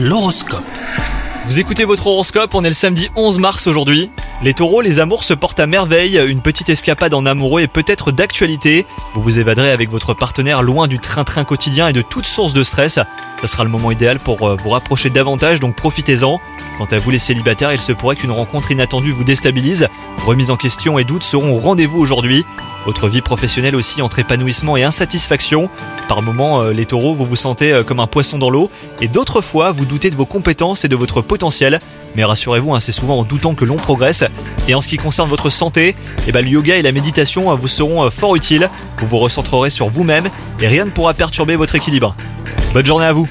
L'horoscope. Vous écoutez votre horoscope, on est le samedi 11 mars aujourd'hui. Les taureaux, les amours se portent à merveille, une petite escapade en amoureux est peut-être d'actualité. Vous vous évaderez avec votre partenaire loin du train-train quotidien et de toute source de stress. Ça sera le moment idéal pour euh, vous rapprocher davantage, donc profitez-en. Quant à vous les célibataires, il se pourrait qu'une rencontre inattendue vous déstabilise. Remise en question et doutes seront au rendez-vous aujourd'hui. Votre vie professionnelle aussi entre épanouissement et insatisfaction. Par moments, euh, les taureaux, vous vous sentez euh, comme un poisson dans l'eau, et d'autres fois, vous doutez de vos compétences et de votre potentiel. Mais rassurez-vous, hein, c'est souvent en doutant que l'on progresse. Et en ce qui concerne votre santé, eh ben, le yoga et la méditation euh, vous seront fort utiles. Vous vous recentrerez sur vous-même et rien ne pourra perturber votre équilibre. Bonne journée à vous